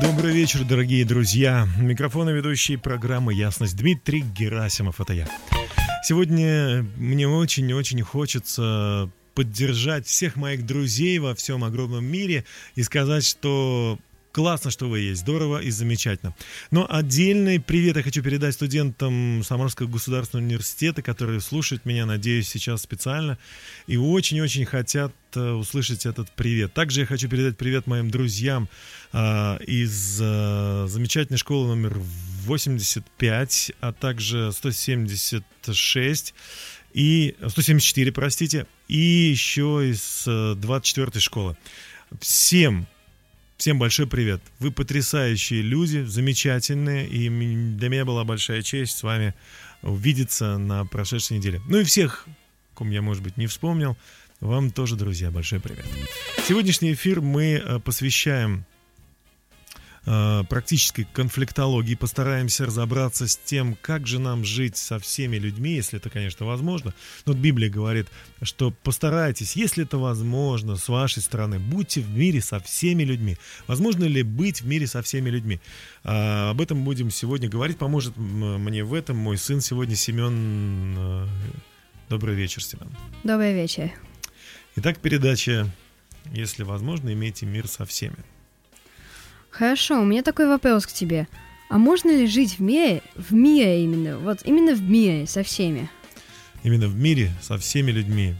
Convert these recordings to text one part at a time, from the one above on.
Добрый вечер, дорогие друзья. Микрофон и ведущий программы «Ясность» Дмитрий Герасимов. Это я. Сегодня мне очень-очень хочется поддержать всех моих друзей во всем огромном мире и сказать, что классно, что вы есть, здорово и замечательно. Но отдельный привет я хочу передать студентам Самарского государственного университета, которые слушают меня, надеюсь, сейчас специально и очень-очень хотят э, услышать этот привет. Также я хочу передать привет моим друзьям а, из э, замечательной школы номер 85, а также 176 и 174, простите, и еще из 24 школы. Всем, всем большой привет. Вы потрясающие люди, замечательные, и для меня была большая честь с вами увидеться на прошедшей неделе. Ну и всех, ком я, может быть, не вспомнил, вам тоже, друзья, большой привет. Сегодняшний эфир мы э, посвящаем практической конфликтологии. Постараемся разобраться с тем, как же нам жить со всеми людьми, если это, конечно, возможно. Но вот Библия говорит, что постарайтесь, если это возможно, с вашей стороны, будьте в мире со всеми людьми. Возможно ли быть в мире со всеми людьми? А, об этом будем сегодня говорить. Поможет мне в этом мой сын сегодня, Семен. э, Добрый вечер, Семен. Добрый вечер. Итак, передача «Если возможно, имейте мир со всеми». Хорошо, у меня такой вопрос к тебе. А можно ли жить в мире, в мире именно, вот именно в мире со всеми? именно в мире со всеми людьми.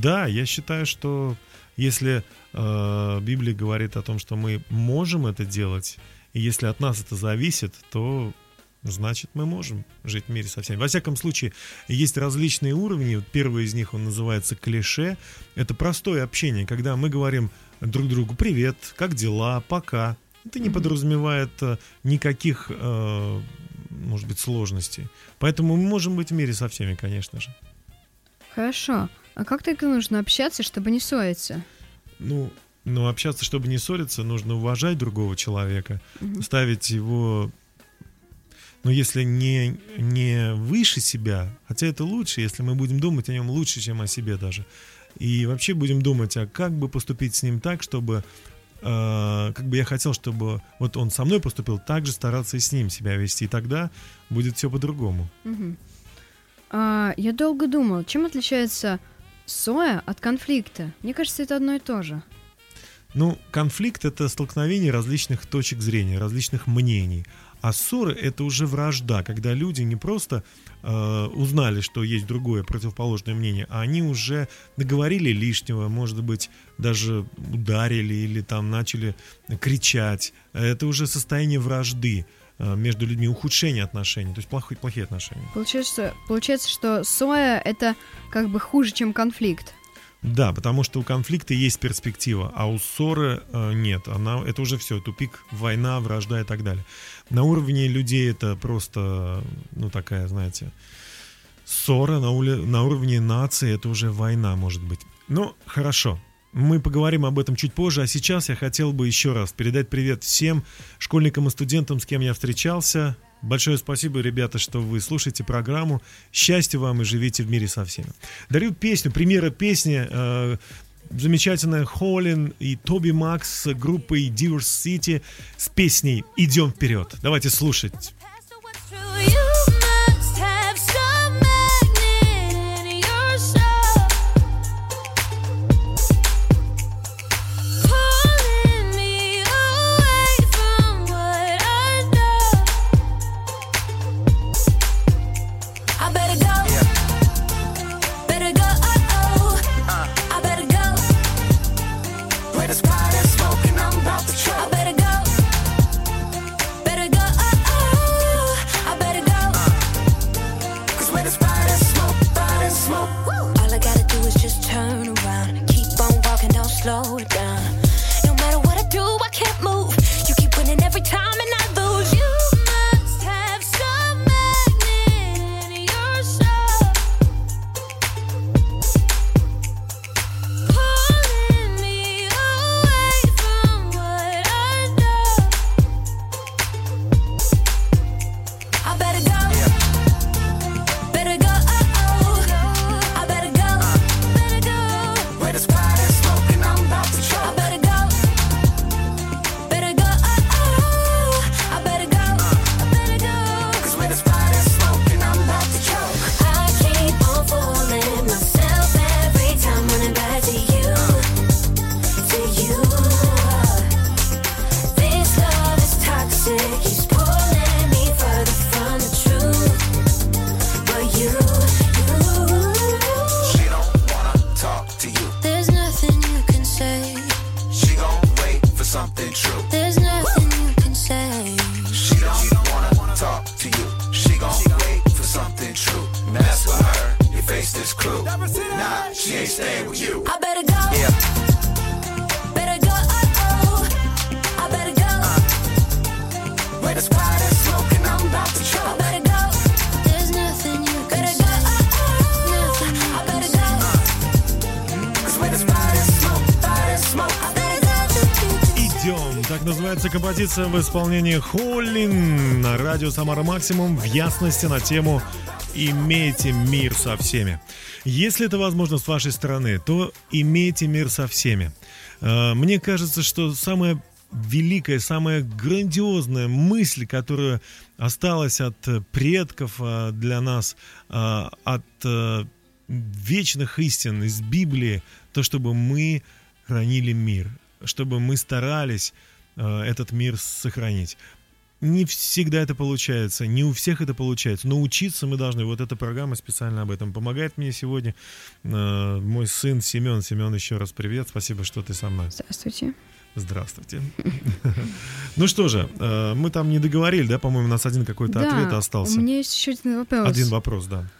Да, я считаю, что если э, Библия говорит о том, что мы можем это делать, и если от нас это зависит, то значит мы можем жить в мире со всеми. Во всяком случае, есть различные уровни. Первый из них, он называется клише. Это простое общение, когда мы говорим друг другу «Привет», «Как дела?», «Пока». Это не подразумевает э, никаких, э, может быть, сложностей. Поэтому мы можем быть в мире со всеми, конечно же. Хорошо. А как так нужно общаться, чтобы не ссориться? Ну, но общаться, чтобы не ссориться, нужно уважать другого человека, ставить его, ну, если не, не выше себя, хотя это лучше, если мы будем думать о нем лучше, чем о себе даже. И вообще будем думать, а как бы поступить с ним так, чтобы, э, как бы я хотел, чтобы вот он со мной поступил, так же стараться и с ним себя вести, и тогда будет все по-другому. Мгм. А, я долго думал, чем отличается ссора от конфликта? Мне кажется, это одно и то же. Ну, конфликт это столкновение различных точек зрения, различных мнений. А ссоры это уже вражда, когда люди не просто э, узнали, что есть другое противоположное мнение, а они уже наговорили лишнего, может быть, даже ударили или там начали кричать. Это уже состояние вражды э, между людьми, ухудшение отношений, то есть плохие, плохие отношения. Получается, получается, что ссора это как бы хуже, чем конфликт. Да, потому что у конфликта есть перспектива, а у ссоры э, нет. Она, это уже все, тупик, война, вражда и так далее. На уровне людей это просто, ну, такая, знаете, ссора, на, уле- на уровне нации это уже война, может быть. Ну, хорошо. Мы поговорим об этом чуть позже, а сейчас я хотел бы еще раз передать привет всем школьникам и студентам, с кем я встречался. Большое спасибо, ребята, что вы слушаете программу. Счастья вам и живите в мире со всеми. Дарю песню, примера песни. э, замечательная Холлин и Тоби Макс с группой Divorce City с песней «Идем вперед». Давайте слушать. Композиция в исполнении Холлин на радио Самара Максимум в ясности на тему «Имейте мир со всеми». Если это возможно с вашей стороны, то имейте мир со всеми. Э, Мне кажется, что самая великая, самая грандиозная мысль, которая осталась от предков э, для нас, э, от вечных истин из Библии, то, чтобы мы хранили мир, чтобы мы старались этот мир сохранить. Не всегда это получается, не у всех это получается, но учиться мы должны. Вот эта программа специально об этом помогает мне сегодня. Э, мой сын Семен. Семен, еще раз привет, спасибо, что ты со мной. Здравствуйте. Здравствуйте. Ну что же, э, мы там не договорили, да, по-моему, у нас один какой-то ответ остался. у меня есть еще один вопрос. Один вопрос, да.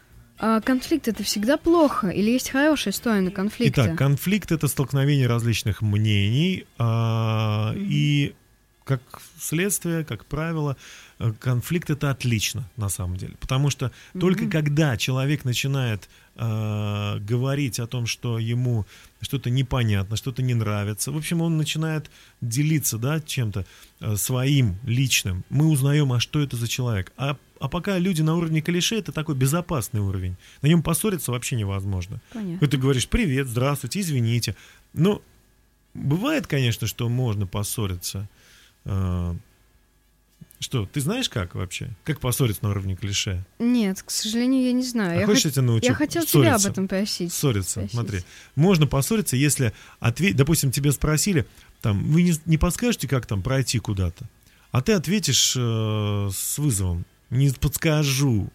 А конфликт это всегда плохо или есть хорошая сторона конфликта? Итак, конфликт это столкновение различных мнений, а, и как следствие, как правило, э, конфликт это отлично на самом деле, потому что только когда человек начинает а, говорить о том, что ему что-то непонятно, что-то не нравится, в общем, он начинает делиться, да, чем-то э, своим личным. Мы узнаем, а что это за человек. А а пока люди на уровне клише, это такой безопасный уровень. На нем поссориться вообще невозможно. Понятно. И ты говоришь привет, здравствуйте, извините. Но бывает, конечно, что можно поссориться. А, Что, ты знаешь как вообще? Как поссориться на уровне клише? Нет, к сожалению, я не знаю. А я, хочешь, я тебя научу я хотел тебя ссориться? об этом просить. Ссориться, Спросить. смотри. Можно поссориться, если ответь, допустим, тебе спросили, там, вы не, не подскажете, как там пройти куда-то, а ты ответишь э, с вызовом, не подскажу,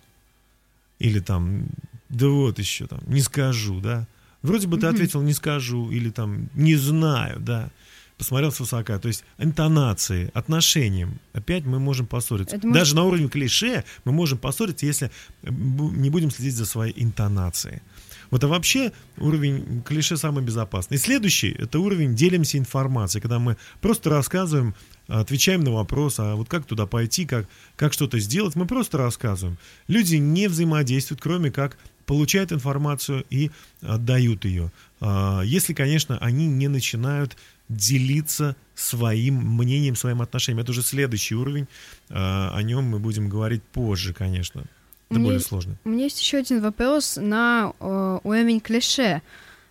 или там, да вот еще там, не скажу, да. Вроде бы ты ответил не скажу, или там не знаю, да. Посмотрел свысока. То есть интонации, отношениям. Опять мы можем поссориться. Это может- Даже на уровне клише мы можем поссориться, если не будем следить за своей интонацией. Вот а вообще уровень клише самый безопасный. И следующий это уровень делимся информацией, когда мы просто рассказываем, отвечаем на вопрос, а вот как туда пойти, как, как что-то сделать, мы просто рассказываем. Люди не взаимодействуют, кроме как получают информацию и отдают ее. А, Если, конечно, они не начинают делиться своим мнением, своим отношением. Это уже следующий уровень. А, О нем мы будем говорить позже, конечно. Это Мне- более сложно. У меня есть еще один вопрос на э, уровень клише.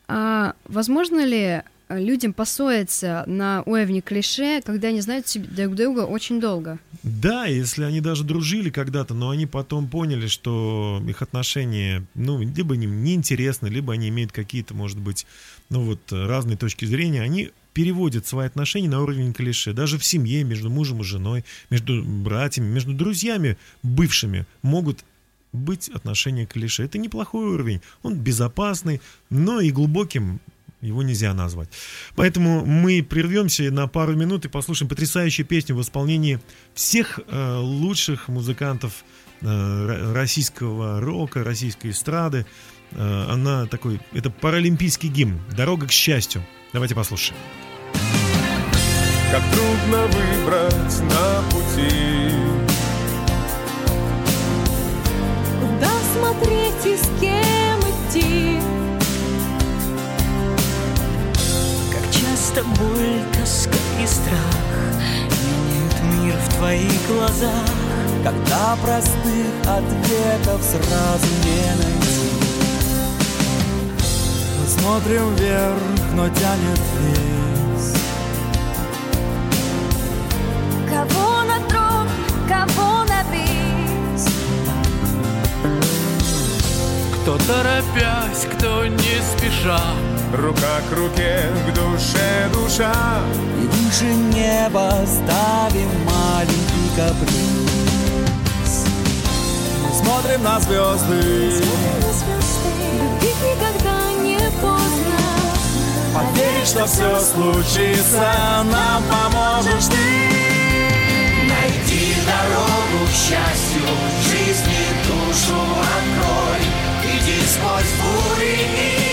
А, возможно ли людям поссориться на уровне клише, когда они знают друг друга очень долго? Да, если они даже дружили когда-то, но они потом поняли, что их отношения, ну, либо им неинтересны, либо они имеют какие-то, может быть, ну вот, разные точки зрения, они переводят свои отношения на уровень клише. Даже в семье, между мужем и женой, между братьями, между друзьями бывшими могут быть отношения клише. Это неплохой уровень. Он безопасный, но и глубоким его нельзя назвать. Поэтому мы прервемся на пару минут и послушаем потрясающую песню в исполнении всех э, лучших музыкантов э, ро- российского рока, российской эстрады. Э, она такой, это паралимпийский гимн «Дорога к счастью». Давайте послушаем. Как трудно выбрать на пути часто боль, тоска и страх. Меняют мир в твоих глазах. Когда простых ответов сразу не найти. Мы смотрим вверх, но тянет вниз. Кого на трон, кого на бис? Кто торопясь, кто не спеша Рука к руке, к душе душа. И выше неба ставим маленький каприз. Мы смотрим на звезды. Любить никогда не поздно. Поверить, что все случится, нам поможешь ты. Найди дорогу к счастью, жизни душу открой. Иди сквозь бури и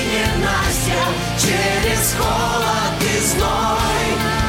Настя через холод и зной.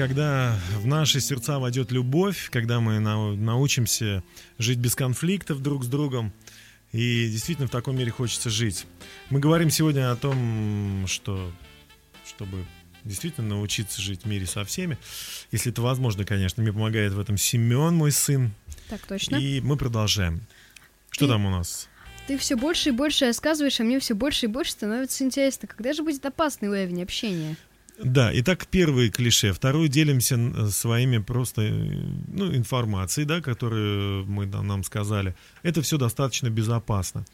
Когда в наши сердца войдет любовь, когда мы нау- научимся жить без конфликтов друг с другом. И действительно в таком мире хочется жить. Мы говорим сегодня о том, что чтобы действительно научиться жить в мире со всеми, если это возможно, конечно. Мне помогает в этом Семен, мой сын. Так точно. И мы продолжаем. Что Ты- там у нас? Ты все больше и больше рассказываешь, а мне все больше и больше становится интересно. Когда же будет опасный уровень общения? Да, итак, первый клише. Второй делимся своими просто э, ну, информацией, да, которую мы да, нам сказали. Это все достаточно безопасно.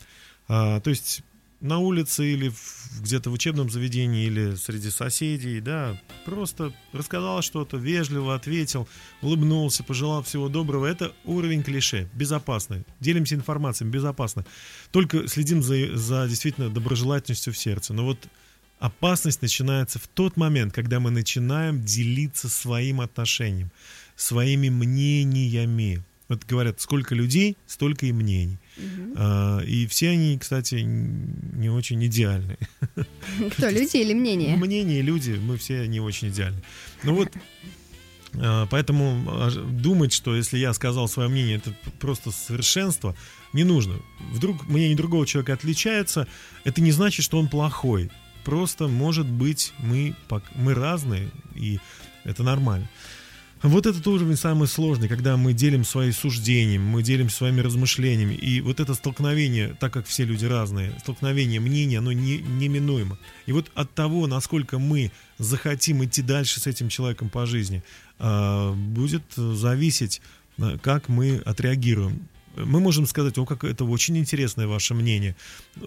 А, то есть на улице или где-то в учебном заведении или среди соседей, да, просто рассказал что-то, вежливо ответил, улыбнулся, пожелал всего доброго. Это уровень клише, безопасный. Делимся информацией, безопасно. Только следим за, за действительно доброжелательностью в сердце. Но вот Опасность начинается в тот момент, когда мы начинаем делиться своим отношением, своими мнениями. Вот говорят, сколько людей, столько и мнений. А, и все они, кстати, не очень идеальны. Кто, люди или мнение? Мнения, люди, мы все не очень идеальны. Ну вот, а, поэтому а, думать, что если я сказал свое мнение, это просто совершенство, не нужно. Вдруг мнение другого человека отличается, это не значит, что он плохой. Просто, может быть, мы, мы разные, и это нормально. Вот этот уровень самый сложный, когда мы делим свои суждения, мы делим своими размышлениями. И вот это столкновение, так как все люди разные, столкновение мнений, оно не, неминуемо. И вот от того, насколько мы захотим идти дальше с этим человеком по жизни, а, будет зависеть, а, как мы отреагируем. Мы можем сказать, о, как это очень интересное ваше мнение.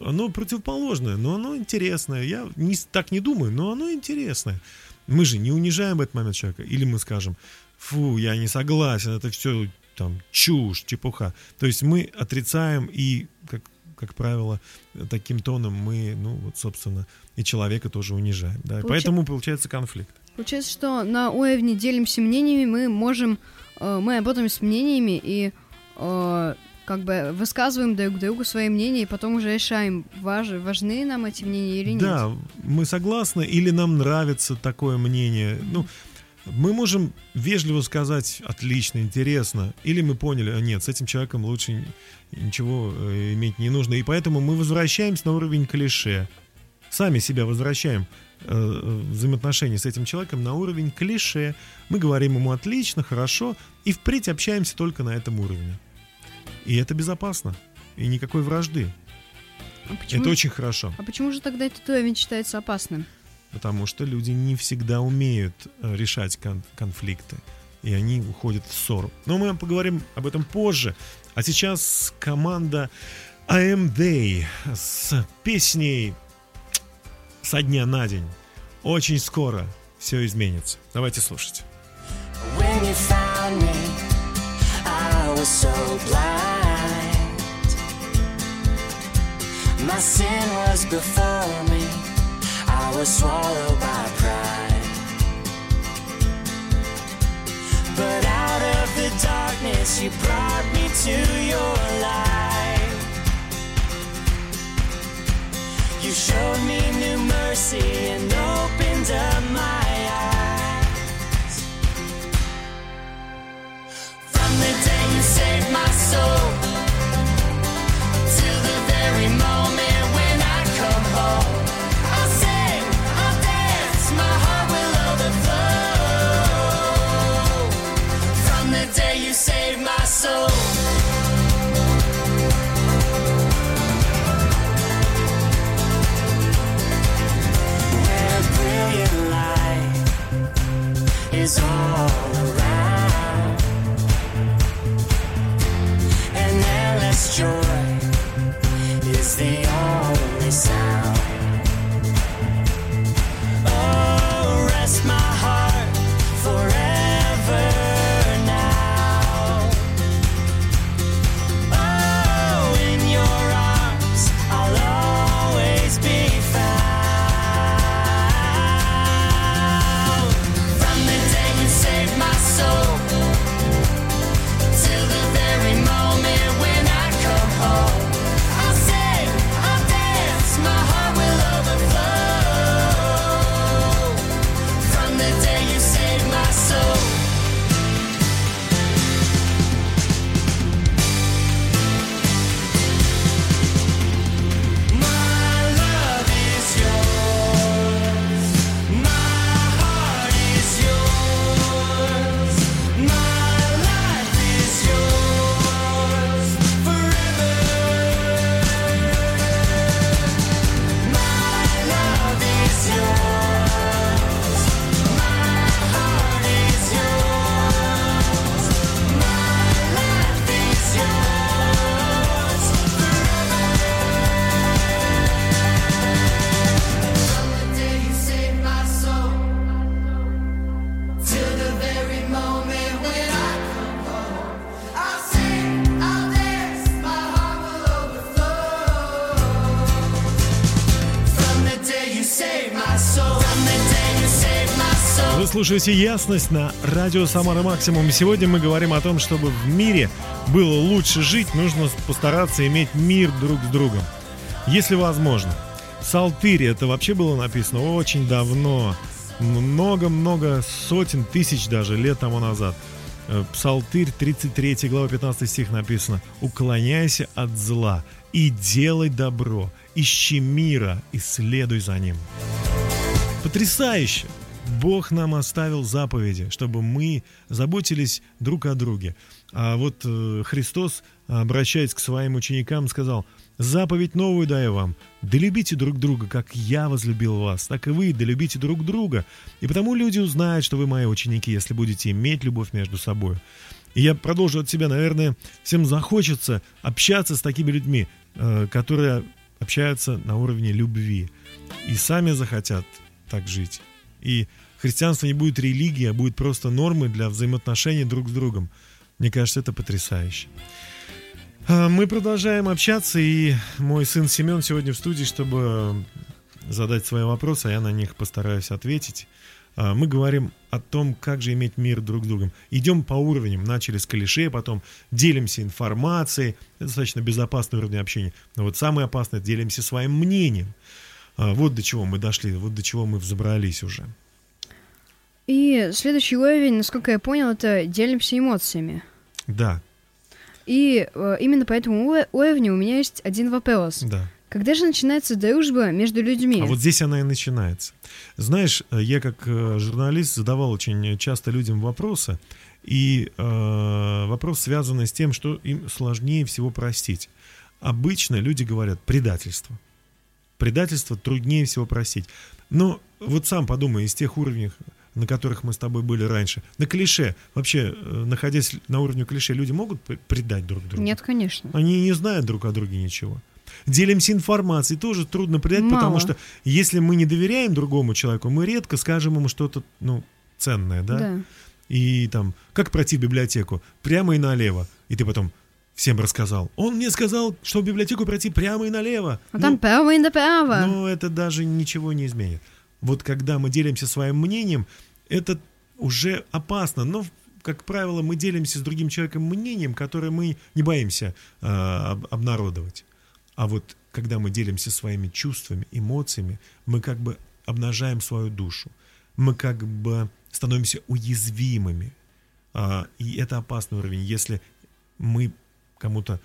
Оно противоположное, но оно интересное. Я не, так не думаю, но оно интересное. Мы же не унижаем этот момент человека. Или мы скажем, фу, я не согласен, это все там чушь, чепуха. То есть мы отрицаем и, как, как правило, таким тоном мы, ну вот, собственно, и человека тоже унижаем. Да? И Получа- Поэтому получается конфликт. Получается, что на уровне делимся мнениями, мы можем, э, мы работаем с мнениями и э, как бы высказываем друг другу свои мнения, и потом уже решаем, важ, важны нам эти мнения или нет. Да, мы согласны, или нам нравится такое мнение. Ну, мы можем вежливо сказать отлично, интересно, или мы поняли, а нет, с этим человеком лучше ничего э, иметь не нужно. И поэтому мы возвращаемся на уровень клише. Сами себя возвращаем э, взаимоотношения с этим человеком на уровень клише. Мы говорим ему отлично, хорошо, и впредь общаемся только на этом уровне. И это безопасно. И никакой вражды. А почему, Это очень хорошо. а почему же тогда этот уровень считается опасным? Потому что люди не всегда умеют э, решать кон- конфликты. И они уходят в ссору. Но мы поговорим об этом позже. А сейчас команда I Am They с песней «Со дня на день». Очень скоро все изменится. Давайте слушать. When you found me, I was so blind. My sin was before me. I was swallowed by pride. But out of the darkness, you brought me to your light. You showed me new mercy and opened up my eyes. From the day you saved my soul till the very moment joy is the only sound. Слушаете «Ясность» на радио «Самара Максимум». Сегодня мы говорим о том, чтобы в мире было лучше жить, нужно постараться иметь мир друг с другом. Если возможно. В Псалтыре это вообще было написано очень давно. Много-много сотен тысяч даже лет тому назад. Э, Псалтырь, 33 глава, 15 стих написано «Уклоняйся от зла и делай добро, ищи мира и следуй за ним». Потрясающе! Бог нам оставил заповеди, чтобы мы заботились друг о друге. А вот э, Христос, обращаясь к своим ученикам, сказал, «Заповедь новую даю вам, да любите друг друга, как я возлюбил вас, так и вы, да любите друг друга. И потому люди узнают, что вы мои ученики, если будете иметь любовь между собой». И я продолжу от себя, наверное, всем захочется общаться с такими людьми, э, которые общаются на уровне любви и сами захотят так жить. И христианство не будет религией, а будет просто нормой для взаимоотношений друг с другом. Мне кажется, это потрясающе. А, Мы продолжаем общаться, и мой сын Семен сегодня в студии, чтобы задать свои вопросы, а я на них постараюсь ответить. А, Мы говорим о том, как же иметь мир друг с другом. Идем по уровням. Начали с клише, потом делимся информацией. Это достаточно безопасный уровень общения. Но вот самое опасное, делимся своим мнением. А, Вот до чего мы дошли, вот до чего мы взобрались уже. И следующий уровень, насколько я понял, это делимся эмоциями. Да, И э, именно по этому уро- уровню у меня есть один вопрос. да. Когда же начинается дружба между людьми? А вот здесь она и начинается. Знаешь, э, я как э, журналист задавал очень часто людям вопросы, и э, вопрос связанный с тем, что им сложнее всего простить. Обычно люди говорят предательство. Предательство труднее всего простить. Но вот сам подумай, из тех уровней, на которых мы с тобой были раньше, на клише, вообще, э, находясь на уровне клише, люди могут предать друг друга? Нет, конечно. Они не знают друг о друге ничего. Делимся информацией, тоже трудно предать, потому Мало. что если мы не доверяем другому человеку, мы редко скажем ему что-то, ну, ценное, да? Да. И там, как пройти в библиотеку? Прямо и налево. И ты потом всем рассказал. Он мне сказал, что в библиотеку пройти прямо и налево. А там право и направо. Ну, это даже ничего не изменит. Вот когда мы делимся своим мнением, это уже опасно. Но, как правило, мы делимся с другим человеком мнением, которое мы не боимся э, об- обнародовать. А вот когда мы делимся своими чувствами, эмоциями, мы как бы обнажаем свою душу. Мы как бы становимся уязвимыми. А, и это опасный уровень. Если мы кому-то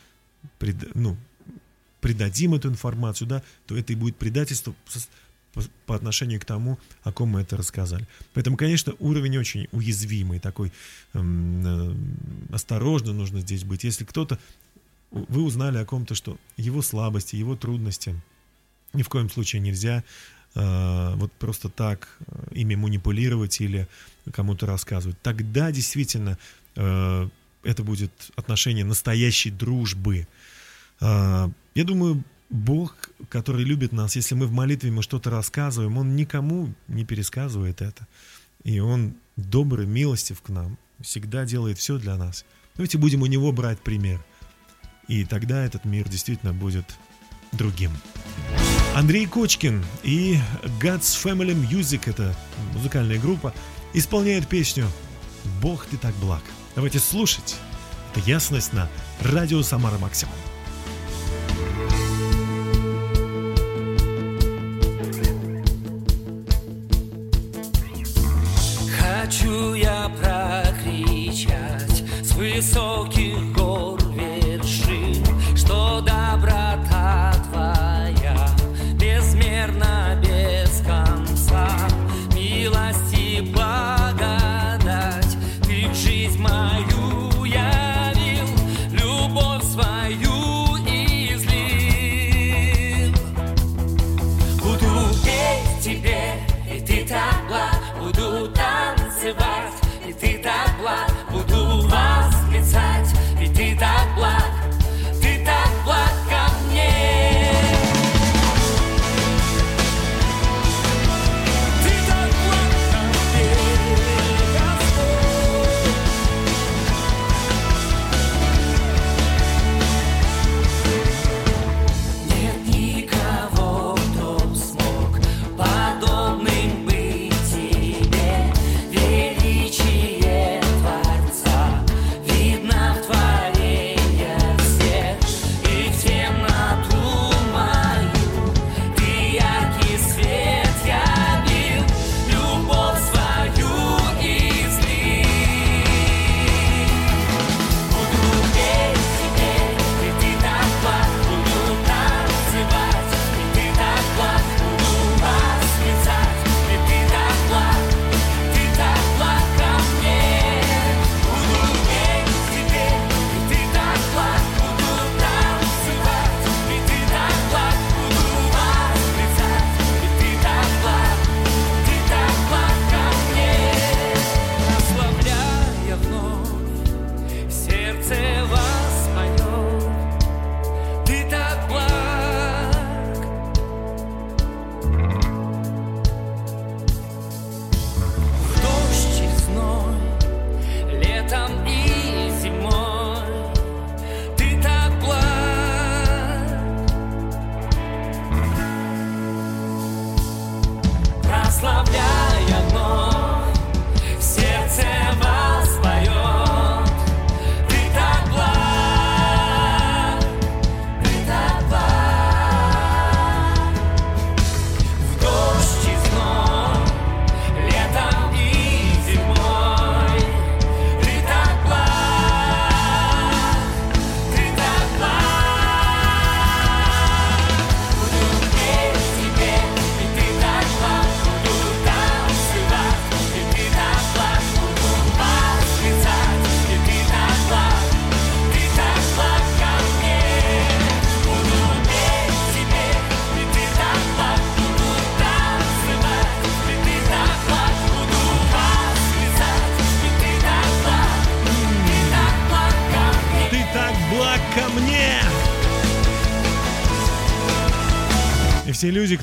пред- ну, придадим эту информацию, да, то это и будет предательство по, по отношению к тому, о ком мы это рассказали. Поэтому, конечно, уровень очень уязвимый, такой эм, э, осторожно нужно здесь быть. Если кто-то, вы узнали о ком-то, что его слабости, его трудности, ни в коем случае нельзя э, вот просто так э, ими манипулировать или кому-то рассказывать. Тогда действительно э, это будет отношение настоящей дружбы. А, Я думаю, Бог, который любит нас, если мы в молитве ему что-то рассказываем, он никому не пересказывает это. И он добрый, милостив к нам, всегда делает все для нас. Давайте будем у него брать пример. И тогда этот мир действительно будет другим. Андрей Кочкин и God's Family Music, это музыкальная группа, исполняют песню «Бог, ты так благ». Давайте слушать. Это ясность на радио Самара Максимум. Хочу я прокричать с высоких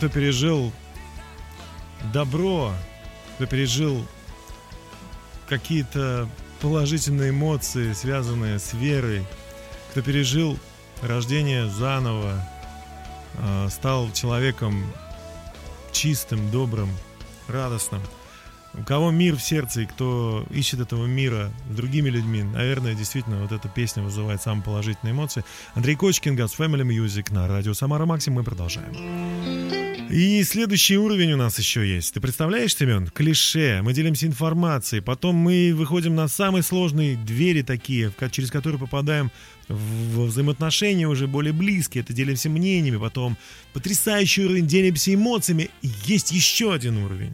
кто пережил добро, кто пережил какие-то положительные эмоции, связанные с верой, кто пережил рождение заново, э, стал человеком чистым, добрым, радостным. У кого мир в сердце и кто ищет этого мира другими людьми, наверное, действительно, вот эта песня вызывает самые положительные эмоции. Андрей Кочкин, Газ Family Music на радио Самара Максим. Мы продолжаем. И следующий уровень у нас еще есть. Ты представляешь, Семен? Клише. Мы делимся информацией. Потом мы выходим на самые сложные двери такие, через которые попадаем в взаимоотношения уже более близкие. Это делимся мнениями. Потом потрясающий уровень, делимся эмоциями. И есть еще один уровень.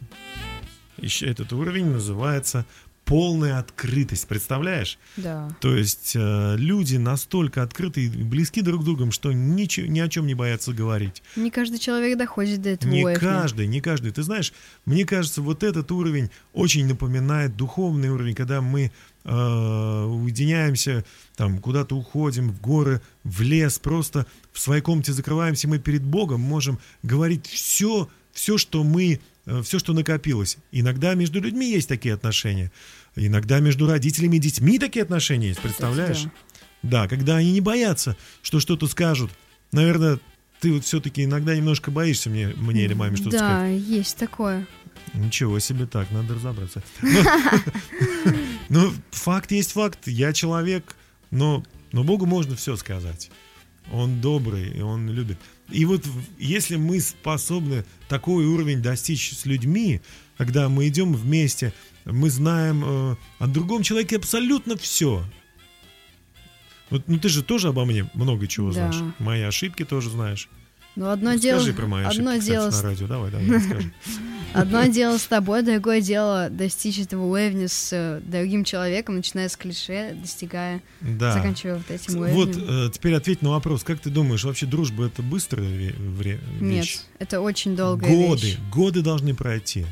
Еще этот уровень называется полная открытость. Представляешь? Да. То есть э, люди настолько открыты и близки друг к другу, что ничего, ни о чем не боятся говорить. Не каждый человек доходит до этого Не уровня. каждый, не каждый. Ты знаешь, мне кажется, вот этот уровень очень напоминает духовный уровень, когда мы э, уединяемся, там куда-то уходим в горы, в лес, просто в своей комнате закрываемся, мы перед Богом можем говорить все, все, что мы, все, что накопилось. Иногда между людьми есть такие отношения, иногда между родителями и детьми такие отношения есть, представляешь? да. Да, когда они не боятся, что что-то скажут. Наверное, ты вот все-таки иногда немножко боишься мне, мне или маме что-то Да, сказать. есть такое. Ничего себе так, надо разобраться. Ну, Ну, факт есть факт. Я человек, но, но Богу можно все сказать. Он добрый, и он любит. И вот если мы способны такой уровень достичь с людьми, когда мы идем вместе, мы знаем э, о другом человеке абсолютно все. Вот, ну ты же тоже обо мне много чего Да. знаешь. Мои ошибки тоже знаешь. Но одно Ну, дело... Скажи про мои ошибки, одно кстати, дело на с- радио. Давай, давай, расскажи. Одно дело с тобой, другое дело достичь этого уровня с э, другим человеком, начиная с клише, достигая, Да. заканчивая вот этим Вот уровнем. э, теперь ответь на вопрос. Как ты думаешь, вообще дружба это быстрая ве- вещь? Нет, это очень долгая годы, вещь. годы должны пройти,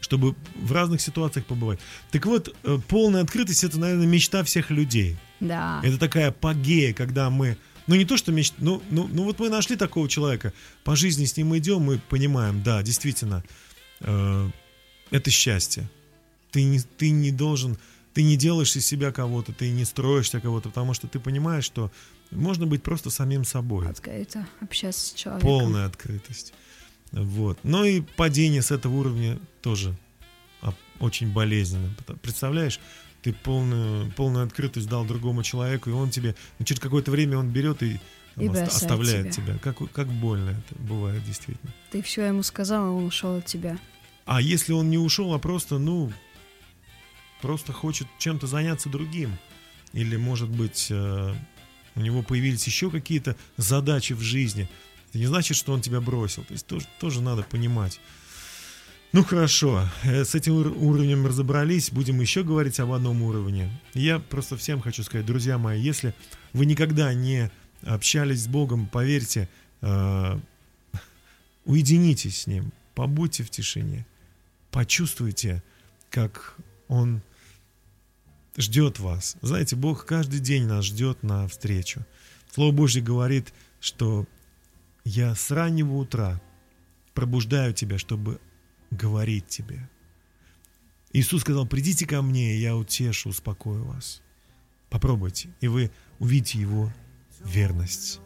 чтобы в разных ситуациях побывать. Так вот, э, полная открытость это, наверное, мечта всех людей. Да. Это такая апогея, когда мы, ну не то что мечта, ну, ну, ну вот мы нашли такого человека, по жизни с ним идем, мы понимаем, да, действительно, э, это счастье. Ты не, ты не должен, ты не делаешь из себя кого-то, ты не строишься кого-то, потому что ты понимаешь, что можно быть просто самим собой. Это общаться с человеком. Полная открытость. Вот. Но и падение с этого уровня тоже а, очень болезненно. Представляешь, ты полную, полную открытость дал другому человеку, и он тебе, ну, через какое-то время он берет и, там, И бросает оставляет тебя. тебя. Как, как больно это бывает действительно. Ты все ему сказал, а он ушел от тебя. А если он не ушел, а просто, ну, просто хочет чем-то заняться другим, или, может быть, э, у него появились еще какие-то задачи в жизни, это не значит, что он тебя бросил. То есть тоже, тоже надо понимать. Ну хорошо, э, с этим ур- уровнем разобрались, будем еще говорить об одном уровне. Я просто всем хочу сказать, друзья мои, если вы никогда не общались с Богом, поверьте, э, уединитесь с Ним, побудьте в тишине, почувствуйте, как Он ждет вас. Знаете, Бог каждый день нас ждет на встречу. Слово Божье говорит, что я с раннего утра пробуждаю тебя, чтобы говорить тебе. Иисус сказал, придите ко мне, я утешу, успокою вас. Попробуйте, и вы увидите Его верность.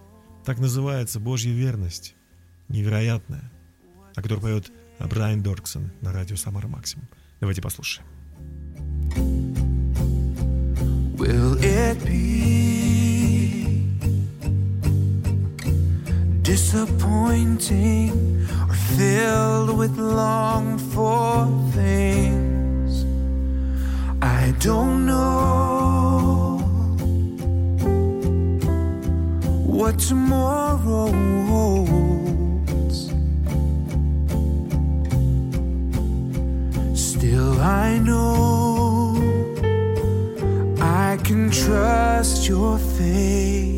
Так называется Божья верность. Невероятная. О которой поет Брайан Дорксон на радио Самара Максимум. Давайте послушаем. Will it be disappointing filled with longed for things? I don't know what tomorrow holds. Still, I know I can trust your faithfulness.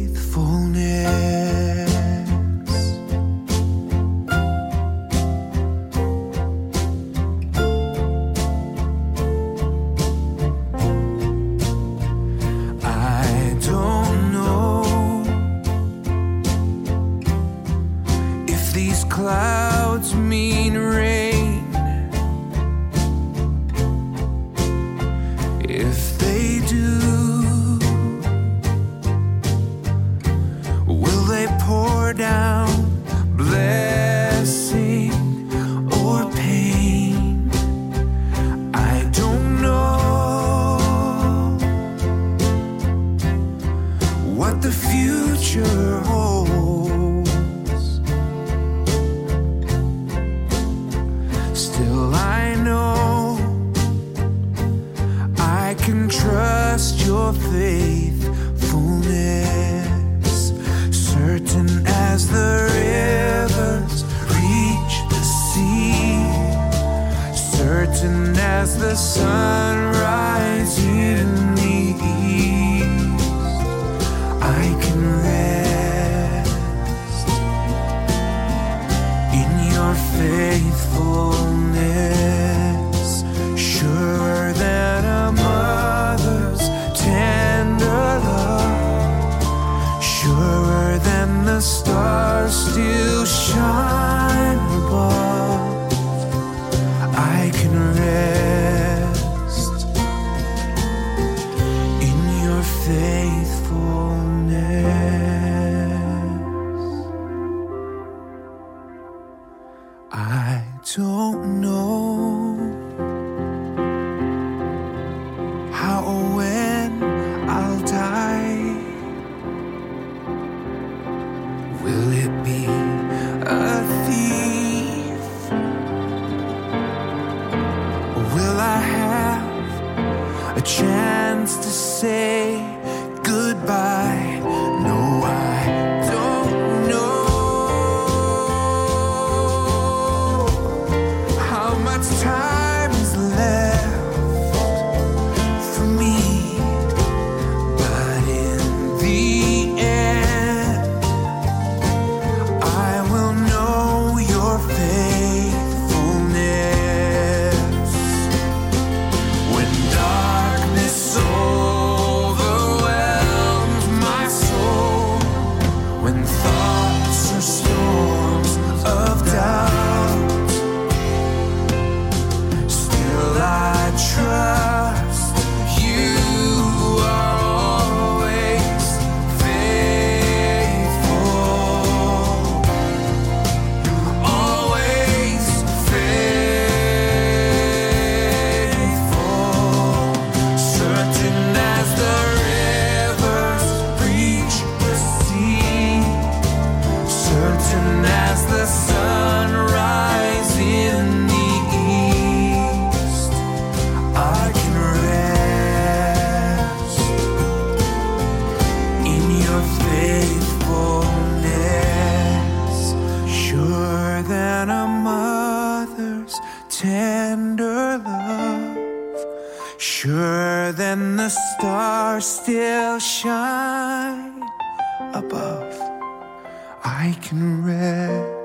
I can rest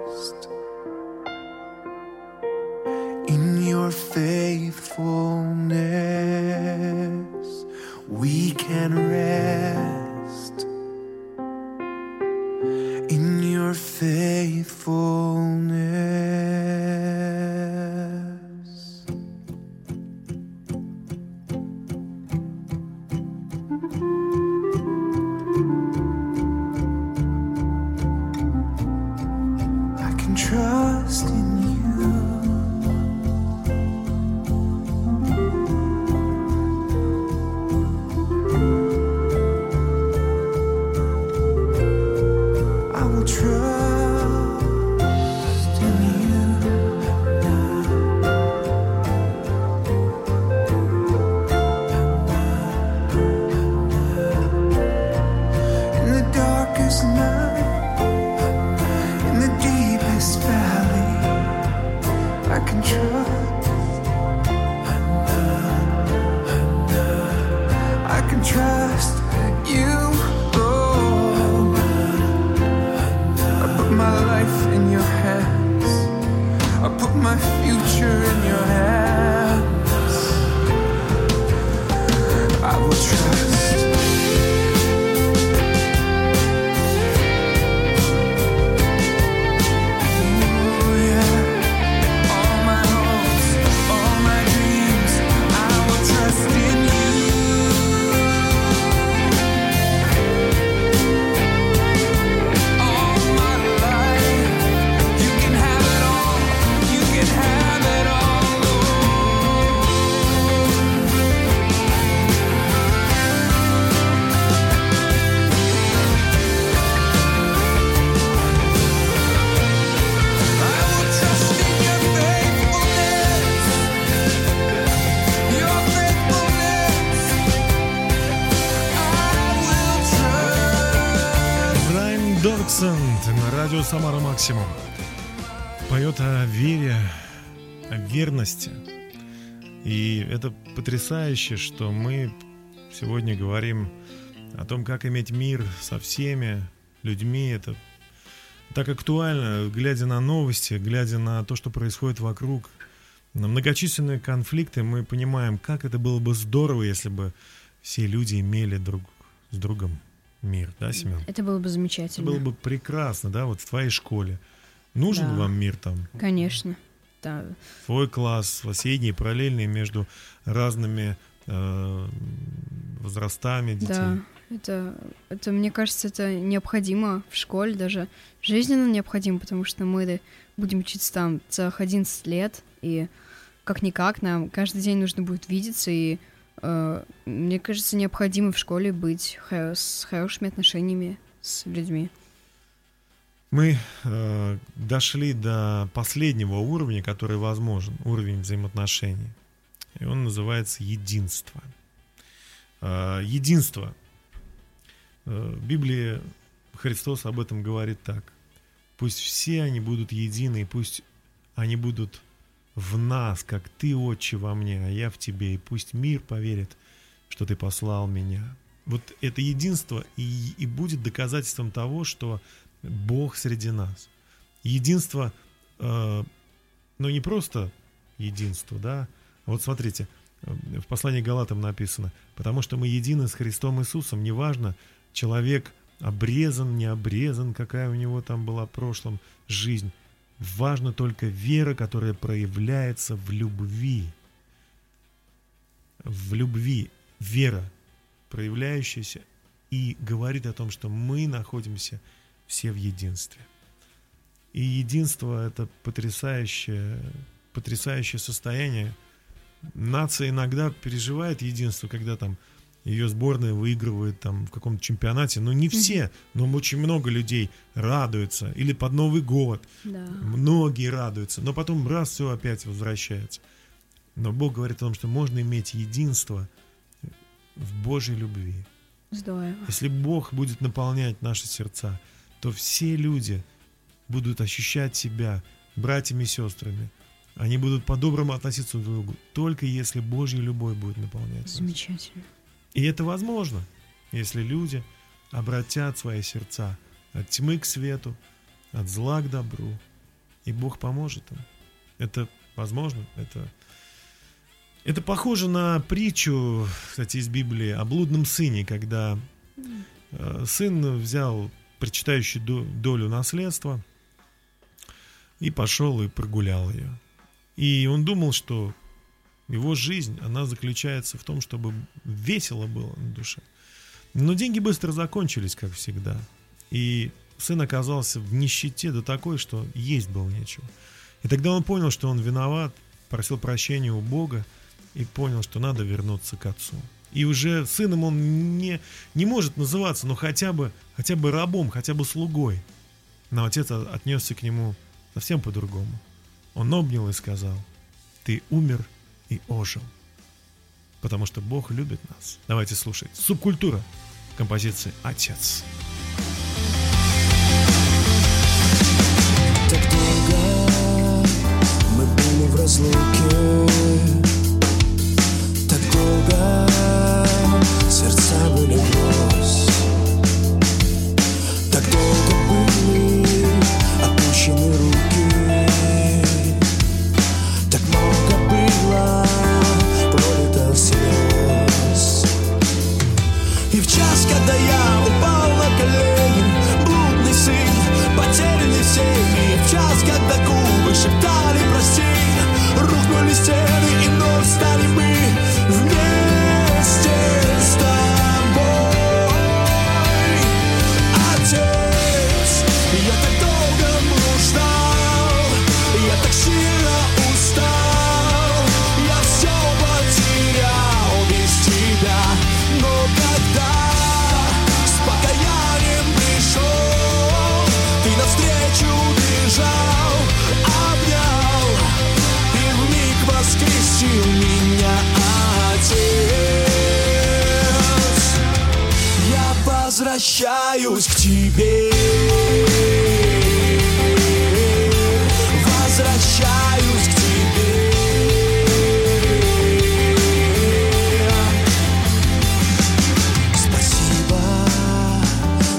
Самара Максимум. Поет о вере, о верности. И это потрясающе, что мы сегодня говорим о том, как иметь мир со всеми людьми. Это так актуально, глядя на новости, глядя на то, что происходит вокруг, на многочисленные конфликты, мы понимаем, как это было бы здорово, если бы все люди имели друг с другом мир, да, Семен? Это было бы Это замечательно. было бы прекрасно, да, вот в твоей школе. Нужен Да. вам мир там? Конечно. Да. Твой класс, соседние, параллельные между разными э, возрастами детей. Да, это, это, мне кажется, это необходимо в школе, даже жизненно необходимо, потому что мы будем учиться там целых 11 лет, и как-никак нам каждый день нужно будет видеться, и мне кажется, необходимо в школе быть с хорошими отношениями с людьми. Мы э, дошли до последнего уровня, который возможен, уровень взаимоотношений. И он называется единство. Э, единство. Э, Библии Христос об этом говорит так. Пусть все они будут едины, пусть они будут в нас, как ты, Отче, во мне, а я в тебе, и пусть мир поверит, что ты послал меня. Вот это единство и, и будет доказательством того, что Бог среди нас. Единство, э, ну не просто единство, да. Вот смотрите, э, в послании Галатам написано, потому что мы едины с Христом Иисусом, неважно, человек обрезан, не обрезан, какая у него там была в прошлом жизнь. Важно только вера, которая проявляется в любви. В любви вера, проявляющаяся и говорит о том, что мы находимся все в единстве. И единство – это потрясающее, потрясающее состояние. Нация иногда переживает единство, когда там ее сборная выигрывает там в каком-то чемпионате. Но не все, но очень много людей радуются. Или под Новый год. Да. Многие радуются. Но потом раз все опять возвращается. Но Бог говорит о том, что можно иметь единство в Божьей любви. Здорово. Если Бог будет наполнять наши сердца, то все люди будут ощущать себя братьями и сестрами. Они будут по-доброму относиться друг к другу, только если Божья любовь будет наполнять нас. И это возможно, если люди обратят свои сердца от тьмы к свету, от зла к добру, и Бог поможет им. Это возможно, это... Это похоже на притчу, кстати, из Библии о блудном сыне, когда э, сын взял причитающую до- долю наследства и пошел и прогулял ее. И он думал, что его жизнь, она заключается в том, чтобы весело было на душе. Но деньги быстро закончились, как всегда. И сын оказался в нищете до такой, что есть было нечего. И тогда он понял, что он виноват, просил прощения у Бога и понял, что надо вернуться к отцу. И уже сыном он не, не может называться, но хотя бы, хотя бы рабом, хотя бы слугой. Но отец отнесся к нему совсем по-другому. Он обнял и сказал, ты умер и ожил. Потому что Бог любит нас. Давайте слушать. Субкультура композиции «Отец». Так долго мы были в разлуке шептали прости Рухнули стены и вновь стали мы возвращаюсь к тебе. Возвращаюсь к тебе. Спасибо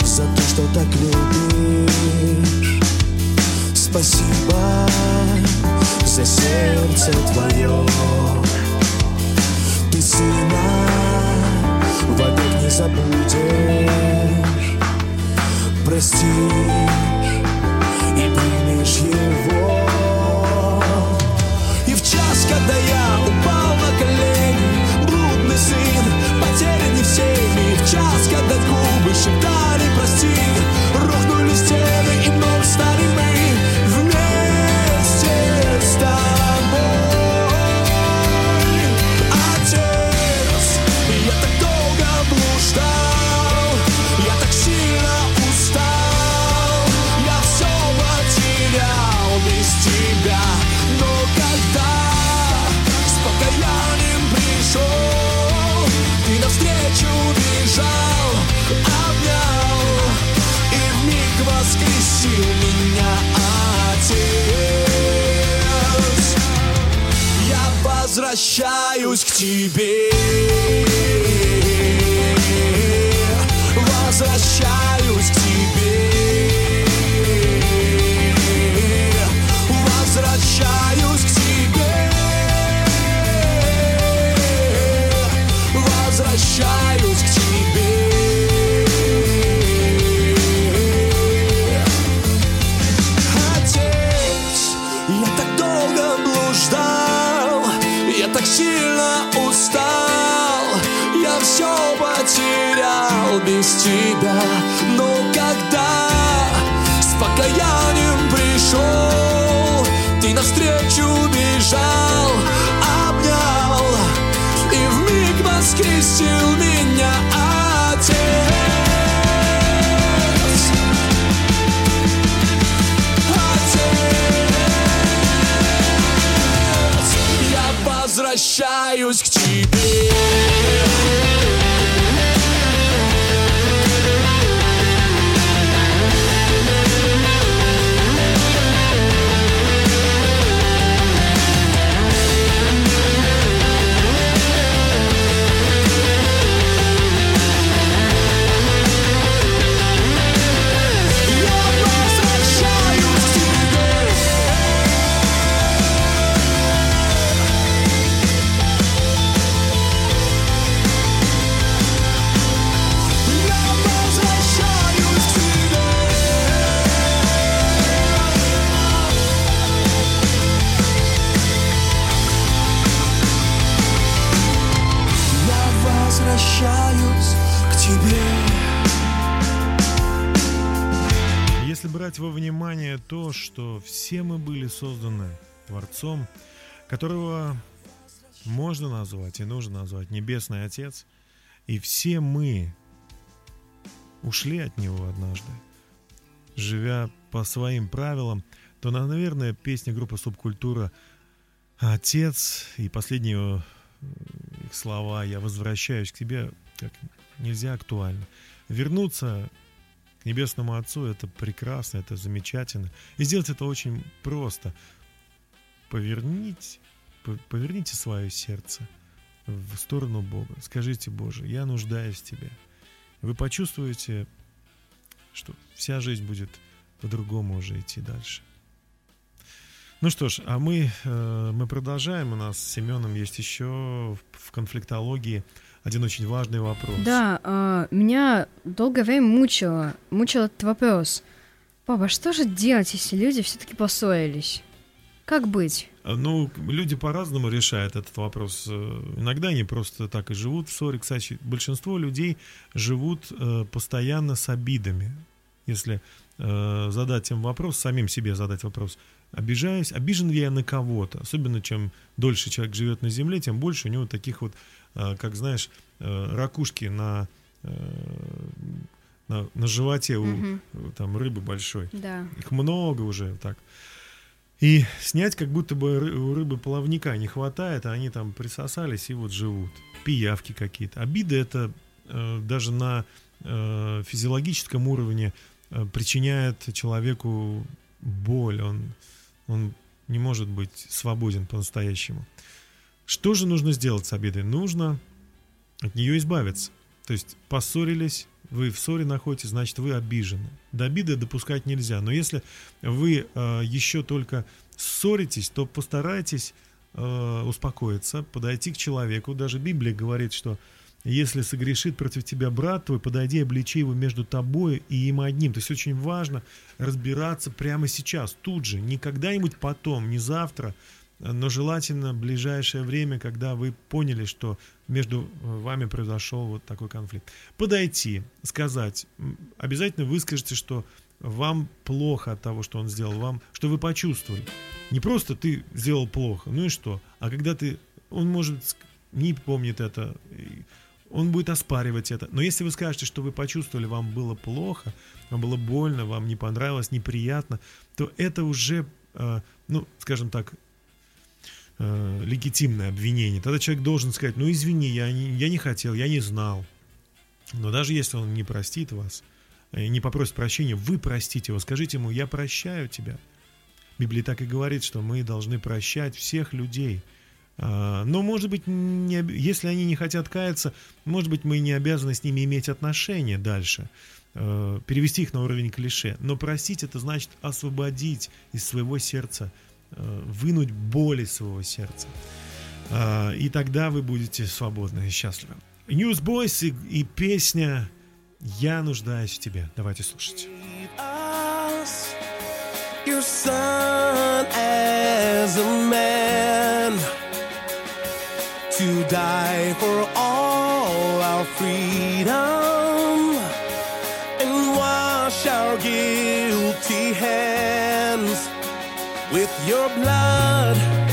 за то, что так любишь. Спасибо за сердце твое. Ты сына в обед не забудешь простишь и примешь его. И в час, когда я упал на колени, блудный сын, потерянный всеми, в час, когда губы шептали возвращаюсь к тебе. Без тебя. Но когда с покаянием пришел, ты навстречу бежал, обнял и вмиг воскресил меня, Отец. Возвращаюсь к то, что все мы были созданы Творцом, которого можно назвать и нужно назвать Небесный Отец, и все мы ушли от Него однажды, живя по своим правилам, то, наверное, песня группы «Субкультура» «Отец» и последние э, их слова «Я возвращаюсь к тебе» как нельзя актуально. Вернуться Небесному Отцу это прекрасно, это замечательно. И сделать это очень просто. Поверните, по- поверните свое сердце в сторону Бога. Скажите, Боже, я нуждаюсь в Тебе. Вы почувствуете, что вся жизнь будет по-другому уже идти дальше. Ну что ж, а мы, э, мы продолжаем. У нас с Семеном есть еще в конфликтологии один очень важный вопрос. Да, а, меня долгое время мучило, мучил этот вопрос. Папа, что же делать, если люди все-таки поссорились? Как быть? А, Ну, люди по-разному решают этот вопрос. Э, Иногда они просто так и живут в ссоре. Кстати, большинство людей живут э, постоянно с обидами. Если э, задать им вопрос, самим себе задать вопрос, обижаюсь, обижен ли я на кого-то. Особенно, чем дольше человек живет на земле, тем больше у него таких вот, как знаешь, э, ракушки на, э, на, на животе у э, там рыбы большой. Да. Их много уже так. И снять, как будто бы ры- у рыбы плавника не хватает, а они там присосались и вот живут. Пиявки какие-то. Обиды это э, даже на э, физиологическом уровне э, причиняет человеку боль. Он, он не может быть свободен по-настоящему. Что же нужно сделать с обидой? Нужно от нее избавиться. То есть поссорились, вы в ссоре находитесь, значит, вы обижены. До обиды допускать нельзя. Но если вы э, еще только ссоритесь, то постарайтесь э, успокоиться, подойти к человеку. Даже Библия говорит, что если согрешит против тебя брат твой, подойди, обличи его между тобой и им одним. То есть очень важно разбираться прямо сейчас, тут же, не когда-нибудь потом, не завтра, но желательно в ближайшее время, когда вы поняли, что между вами произошел вот такой конфликт. Подойти, сказать, обязательно выскажите, что вам плохо от того, что он сделал, вам, что вы почувствовали. Не просто ты сделал плохо, ну и что? А когда ты, он может не помнит это, он будет оспаривать это. Но если вы скажете, что вы почувствовали, вам было плохо, вам было больно, вам не понравилось, неприятно, то это уже, э, ну, скажем так, э, легитимное обвинение. Тогда человек должен сказать, ну извини, я не, я не хотел, я не знал. Но даже если он не простит вас, э, не попросит прощения, вы простите его, скажите ему, я прощаю тебя. Библия так и говорит, что мы должны прощать всех людей. А, Но, может быть, не если они не хотят каяться, может быть, мы не обязаны с ними иметь отношения дальше, э, перевести их на уровень клише. Но простить это значит освободить из своего сердца, вынуть боль из своего сердца. А, И тогда вы будете свободны и счастливы. Newsboys и, и песня «Я нуждаюсь в тебе». Давайте слушать. to die for all our freedom and wash our guilty hands with your blood.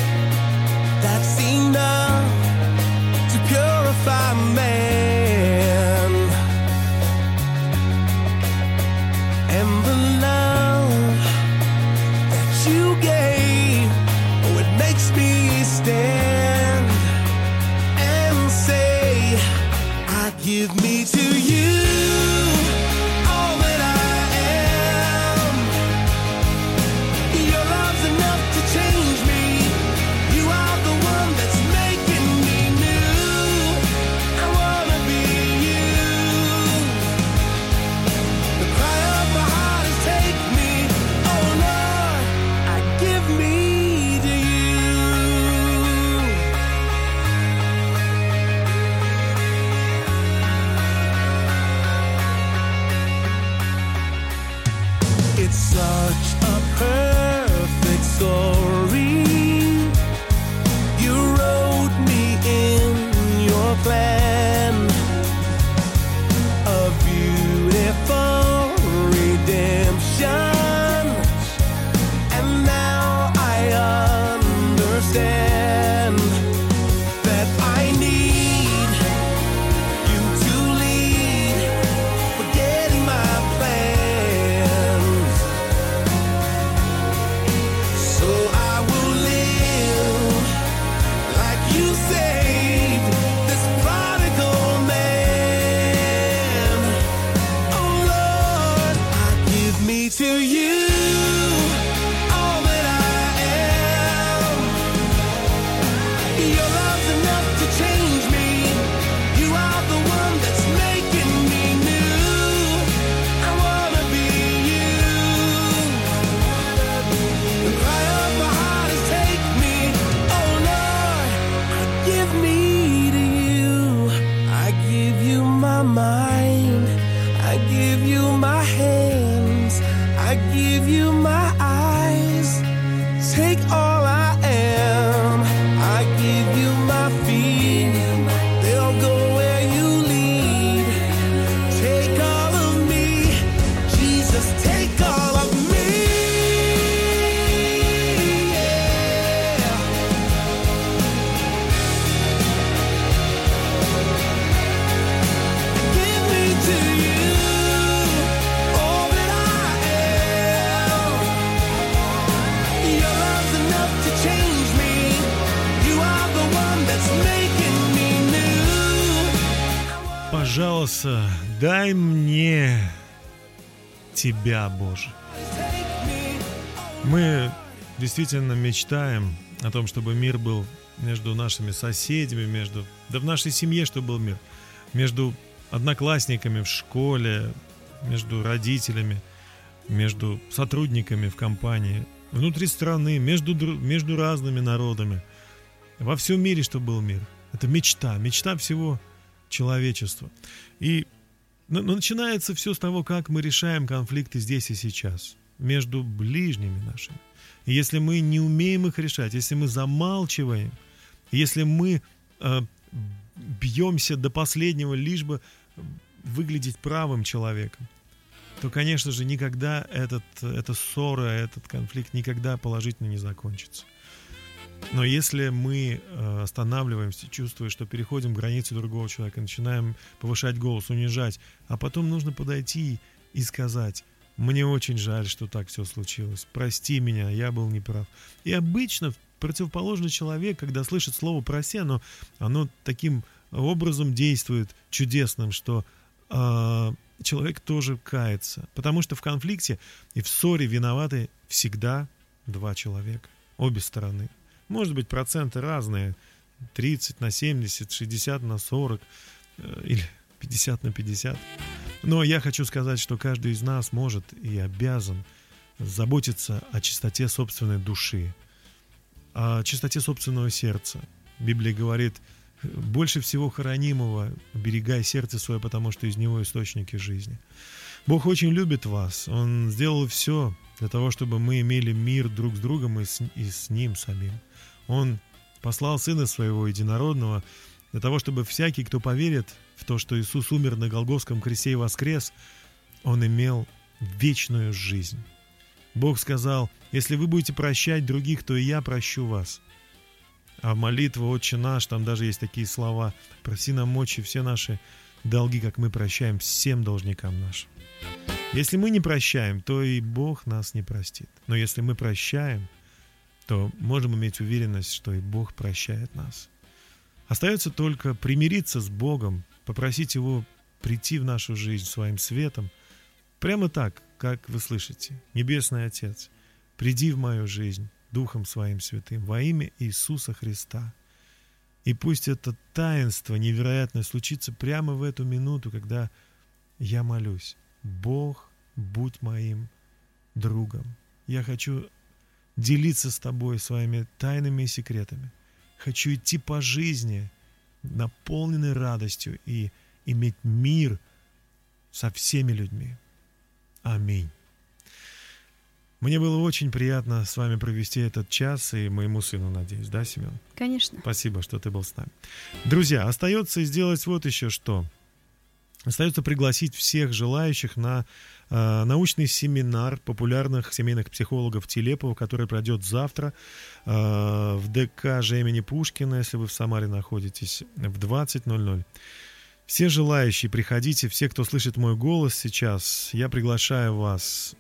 Пожалуйста, дай мне тебя, Боже. Мы действительно мечтаем о том, чтобы мир был между нашими соседями, между, да в нашей семье, чтобы был мир, между одноклассниками в школе, между родителями, между сотрудниками в компании, внутри страны, между, между разными народами. Во всем мире, чтобы был мир. Это мечта, мечта всего человечества. И но, но начинается все с того, как мы решаем конфликты здесь и сейчас, между ближними нашими. И если мы не умеем их решать, если мы замалчиваем, если мы э, бьемся до последнего, лишь бы выглядеть правым человеком, то, конечно же, никогда этот, эта ссора, этот конфликт никогда положительно не закончится. Но если мы э, останавливаемся, чувствуя, что переходим границы другого человека, начинаем повышать голос, унижать, а потом нужно подойти и сказать, мне очень жаль, что так все случилось, прости меня, я был неправ. И обычно противоположный человек, когда слышит слово «проси», оно, оно таким образом действует чудесным, что э, человек тоже кается. Потому что в конфликте и в ссоре виноваты всегда два человека, обе стороны. Может быть, проценты разные. 30 на 70, 60 на 40 э, или 50 на 50. Но я хочу сказать, что каждый из нас может и обязан заботиться о чистоте собственной души, о чистоте собственного сердца. Библия говорит, больше всего хранимого берегай сердце свое, потому что из него источники жизни. Бог очень любит вас. Он сделал все для того, чтобы мы имели мир друг с другом и с, и с Ним самим. Он послал Сына Своего Единородного для того, чтобы всякий, кто поверит в то, что Иисус умер на Голгофском кресте и воскрес, он имел вечную жизнь. Бог сказал, если вы будете прощать других, то и я прощу вас. А молитва «Отче наш», там даже есть такие слова, проси нам мочи все наши долги, как мы прощаем всем должникам нашим. Если мы не прощаем, то и Бог нас не простит. Но если мы прощаем, то можем иметь уверенность, что и Бог прощает нас. Остается только примириться с Богом, попросить Его прийти в нашу жизнь своим светом, прямо так, как вы слышите. Небесный Отец, приди в мою жизнь Духом Своим Святым во имя Иисуса Христа. И пусть это таинство невероятное случится прямо в эту минуту, когда я молюсь. Бог, будь моим другом. Я хочу делиться с тобой своими тайнами и секретами. Хочу идти по жизни, наполненной радостью и иметь мир со всеми людьми. Аминь. Мне было очень приятно с вами провести этот час и моему сыну, надеюсь, да, Семен? Конечно. Спасибо, что ты был с нами. Друзья, остается сделать вот еще что. Остается пригласить всех желающих на э, научный семинар популярных семейных психологов Телепова, который пройдет завтра э, в ДК же имени Пушкина, если вы в Самаре находитесь, в 20.00. Все желающие, приходите, все, кто слышит мой голос сейчас, я приглашаю вас.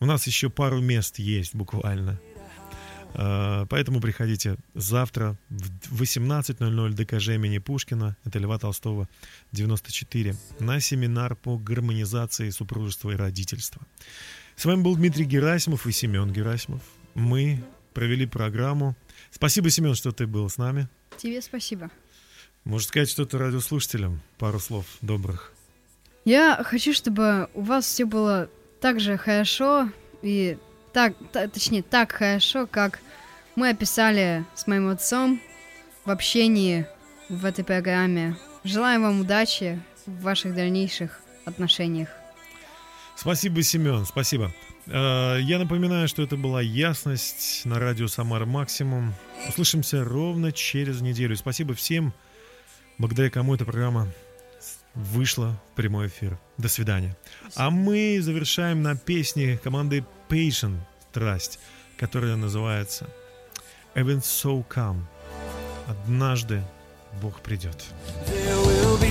У нас еще пару мест есть буквально. Э, Поэтому приходите завтра в 18.00 ДКЖ имени Пушкина, это Льва Толстого, 94, на семинар по гармонизации супружества и родительства. С вами был Дмитрий Герасимов и Семен Герасимов. Мы провели программу. Спасибо, Семен, что ты был с нами. Тебе спасибо. Может сказать что-то радиослушателям? Пару слов добрых. Я хочу, чтобы у вас все было так же хорошо и так, та- точнее, так хорошо, как мы описали с моим отцом в общении в этой программе. Желаю вам удачи в ваших дальнейших отношениях. Спасибо, Семен, спасибо. Э, Я напоминаю, что это была ясность на радио Самара Максимум. Услышимся ровно через неделю. Спасибо всем, благодаря кому эта программа вышла в прямой эфир. До свидания. А мы завершаем на песне команды Patient Страсть, которая называется Even So Come. Однажды Бог придет.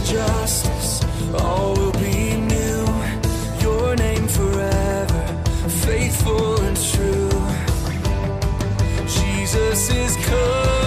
Justice, forever, faithful and true. Jesus is coming